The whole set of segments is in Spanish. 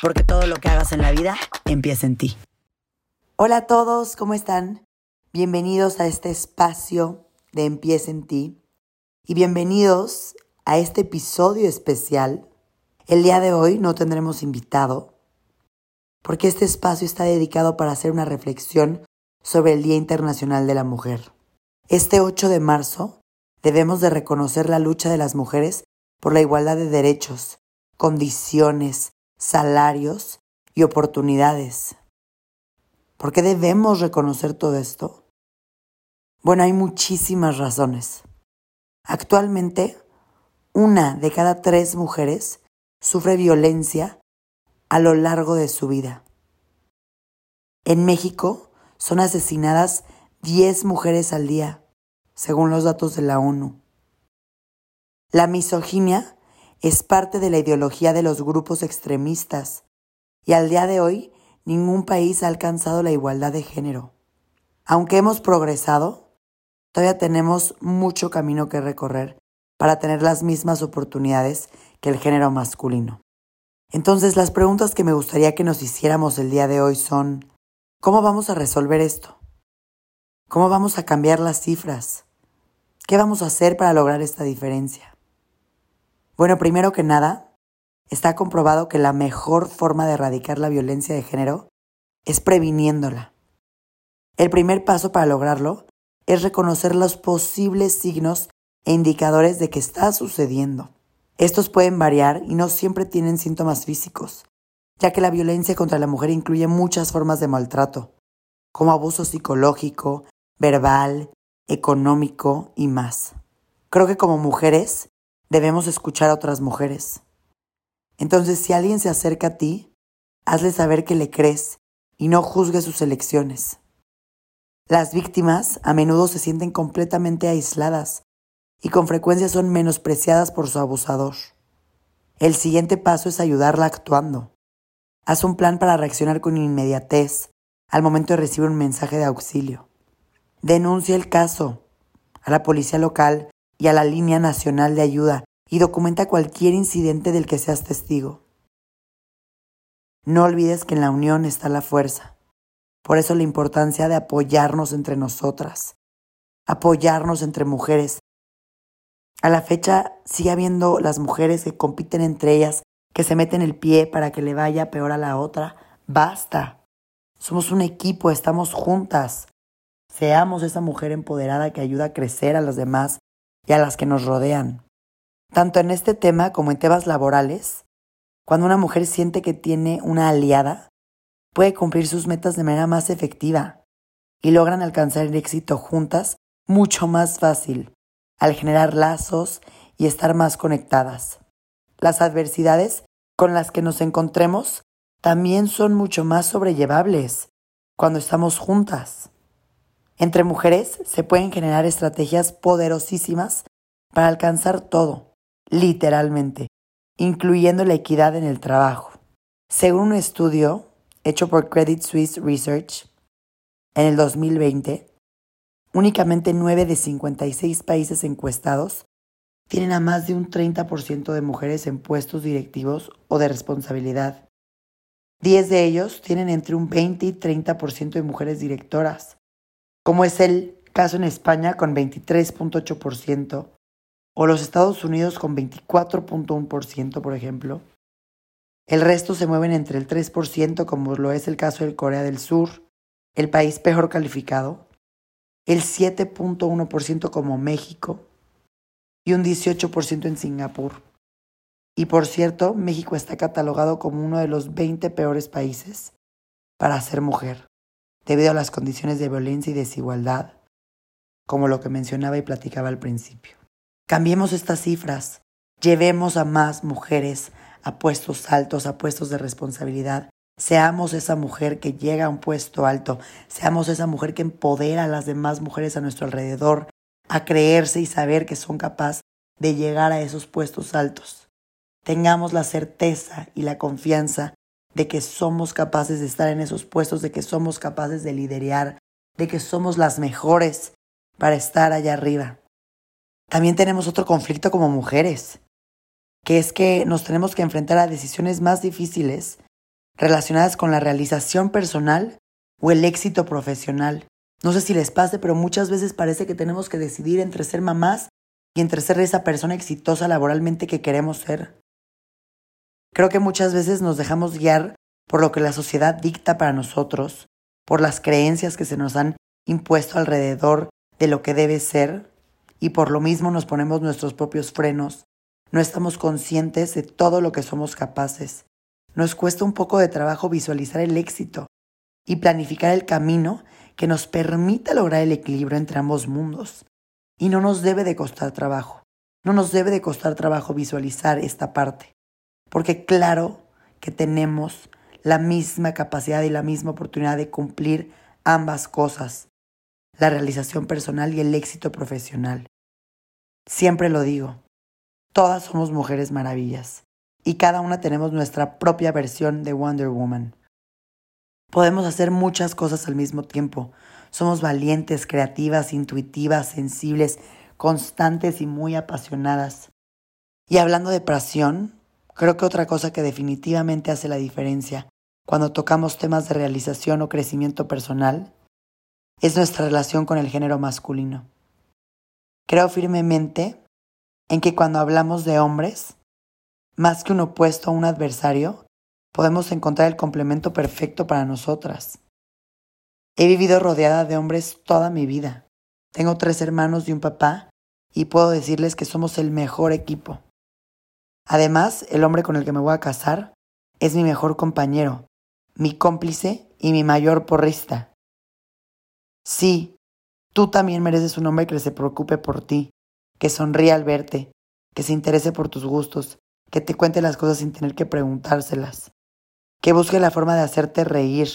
porque todo lo que hagas en la vida empieza en ti. Hola a todos, ¿cómo están? Bienvenidos a este espacio de Empieza en ti y bienvenidos a este episodio especial. El día de hoy no tendremos invitado porque este espacio está dedicado para hacer una reflexión sobre el Día Internacional de la Mujer. Este 8 de marzo debemos de reconocer la lucha de las mujeres por la igualdad de derechos, condiciones, salarios y oportunidades. ¿Por qué debemos reconocer todo esto? Bueno, hay muchísimas razones. Actualmente, una de cada tres mujeres sufre violencia a lo largo de su vida. En México son asesinadas 10 mujeres al día, según los datos de la ONU. La misoginia es parte de la ideología de los grupos extremistas y al día de hoy ningún país ha alcanzado la igualdad de género. Aunque hemos progresado, todavía tenemos mucho camino que recorrer para tener las mismas oportunidades que el género masculino. Entonces las preguntas que me gustaría que nos hiciéramos el día de hoy son, ¿cómo vamos a resolver esto? ¿Cómo vamos a cambiar las cifras? ¿Qué vamos a hacer para lograr esta diferencia? Bueno, primero que nada, está comprobado que la mejor forma de erradicar la violencia de género es previniéndola. El primer paso para lograrlo es reconocer los posibles signos e indicadores de que está sucediendo. Estos pueden variar y no siempre tienen síntomas físicos, ya que la violencia contra la mujer incluye muchas formas de maltrato, como abuso psicológico, verbal, económico y más. Creo que como mujeres debemos escuchar a otras mujeres. Entonces, si alguien se acerca a ti, hazle saber que le crees y no juzgues sus elecciones. Las víctimas a menudo se sienten completamente aisladas y con frecuencia son menospreciadas por su abusador. El siguiente paso es ayudarla actuando. Haz un plan para reaccionar con inmediatez al momento de recibir un mensaje de auxilio. Denuncia el caso a la policía local y a la línea nacional de ayuda y documenta cualquier incidente del que seas testigo. No olvides que en la unión está la fuerza. Por eso la importancia de apoyarnos entre nosotras, apoyarnos entre mujeres. A la fecha sigue habiendo las mujeres que compiten entre ellas, que se meten el pie para que le vaya peor a la otra. Basta. Somos un equipo, estamos juntas. Seamos esa mujer empoderada que ayuda a crecer a los demás y a las que nos rodean. Tanto en este tema como en temas laborales, cuando una mujer siente que tiene una aliada, puede cumplir sus metas de manera más efectiva y logran alcanzar el éxito juntas mucho más fácil al generar lazos y estar más conectadas. Las adversidades con las que nos encontremos también son mucho más sobrellevables cuando estamos juntas. Entre mujeres se pueden generar estrategias poderosísimas para alcanzar todo, literalmente, incluyendo la equidad en el trabajo. Según un estudio hecho por Credit Suisse Research en el 2020, únicamente 9 de 56 países encuestados tienen a más de un 30% de mujeres en puestos directivos o de responsabilidad. 10 de ellos tienen entre un 20 y 30% de mujeres directoras como es el caso en España con 23.8% o los Estados Unidos con 24.1%, por ejemplo. El resto se mueven entre el 3%, como lo es el caso de Corea del Sur, el país peor calificado, el 7.1% como México y un 18% en Singapur. Y por cierto, México está catalogado como uno de los 20 peores países para ser mujer debido a las condiciones de violencia y desigualdad, como lo que mencionaba y platicaba al principio. Cambiemos estas cifras, llevemos a más mujeres a puestos altos, a puestos de responsabilidad, Seamos esa mujer que llega a un puesto alto, seamos esa mujer que empodera a las demás mujeres a nuestro alrededor a creerse y saber que son capaces de llegar a esos puestos altos. Tengamos la certeza y la confianza de que somos capaces de estar en esos puestos, de que somos capaces de liderar, de que somos las mejores para estar allá arriba. También tenemos otro conflicto como mujeres, que es que nos tenemos que enfrentar a decisiones más difíciles relacionadas con la realización personal o el éxito profesional. No sé si les pase, pero muchas veces parece que tenemos que decidir entre ser mamás y entre ser esa persona exitosa laboralmente que queremos ser. Creo que muchas veces nos dejamos guiar por lo que la sociedad dicta para nosotros, por las creencias que se nos han impuesto alrededor de lo que debe ser, y por lo mismo nos ponemos nuestros propios frenos. No estamos conscientes de todo lo que somos capaces. Nos cuesta un poco de trabajo visualizar el éxito y planificar el camino que nos permita lograr el equilibrio entre ambos mundos. Y no nos debe de costar trabajo. No nos debe de costar trabajo visualizar esta parte porque claro que tenemos la misma capacidad y la misma oportunidad de cumplir ambas cosas, la realización personal y el éxito profesional. Siempre lo digo, todas somos mujeres maravillas y cada una tenemos nuestra propia versión de Wonder Woman. Podemos hacer muchas cosas al mismo tiempo. Somos valientes, creativas, intuitivas, sensibles, constantes y muy apasionadas. Y hablando de pasión, Creo que otra cosa que definitivamente hace la diferencia cuando tocamos temas de realización o crecimiento personal es nuestra relación con el género masculino. Creo firmemente en que cuando hablamos de hombres, más que un opuesto a un adversario, podemos encontrar el complemento perfecto para nosotras. He vivido rodeada de hombres toda mi vida. Tengo tres hermanos y un papá y puedo decirles que somos el mejor equipo. Además, el hombre con el que me voy a casar es mi mejor compañero, mi cómplice y mi mayor porrista. Sí, tú también mereces un hombre que se preocupe por ti, que sonríe al verte, que se interese por tus gustos, que te cuente las cosas sin tener que preguntárselas, que busque la forma de hacerte reír,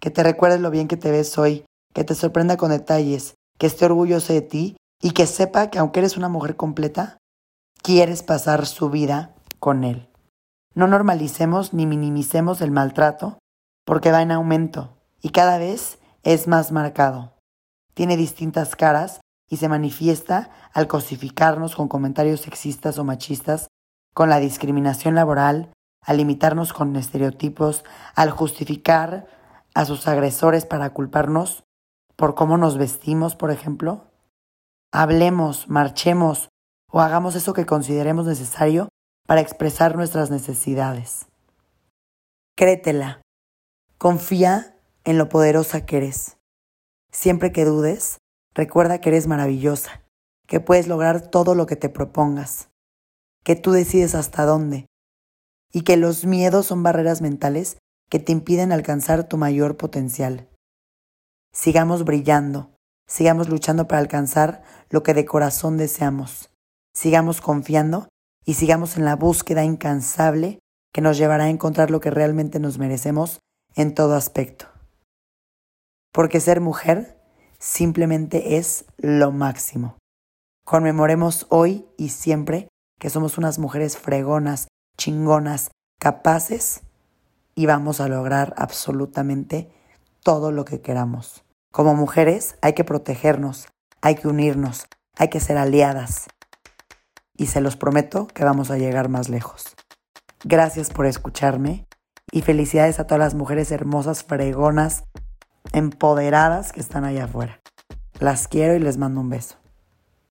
que te recuerde lo bien que te ves hoy, que te sorprenda con detalles, que esté orgulloso de ti y que sepa que aunque eres una mujer completa, quieres pasar su vida con él. No normalicemos ni minimicemos el maltrato porque va en aumento y cada vez es más marcado. Tiene distintas caras y se manifiesta al cosificarnos con comentarios sexistas o machistas, con la discriminación laboral, al limitarnos con estereotipos, al justificar a sus agresores para culparnos por cómo nos vestimos, por ejemplo. Hablemos, marchemos, o hagamos eso que consideremos necesario para expresar nuestras necesidades. Créetela. Confía en lo poderosa que eres. Siempre que dudes, recuerda que eres maravillosa, que puedes lograr todo lo que te propongas, que tú decides hasta dónde y que los miedos son barreras mentales que te impiden alcanzar tu mayor potencial. Sigamos brillando, sigamos luchando para alcanzar lo que de corazón deseamos sigamos confiando y sigamos en la búsqueda incansable que nos llevará a encontrar lo que realmente nos merecemos en todo aspecto. Porque ser mujer simplemente es lo máximo. Conmemoremos hoy y siempre que somos unas mujeres fregonas, chingonas, capaces y vamos a lograr absolutamente todo lo que queramos. Como mujeres hay que protegernos, hay que unirnos, hay que ser aliadas, y se los prometo que vamos a llegar más lejos. Gracias por escucharme y felicidades a todas las mujeres hermosas, fregonas, empoderadas que están allá afuera. Las quiero y les mando un beso.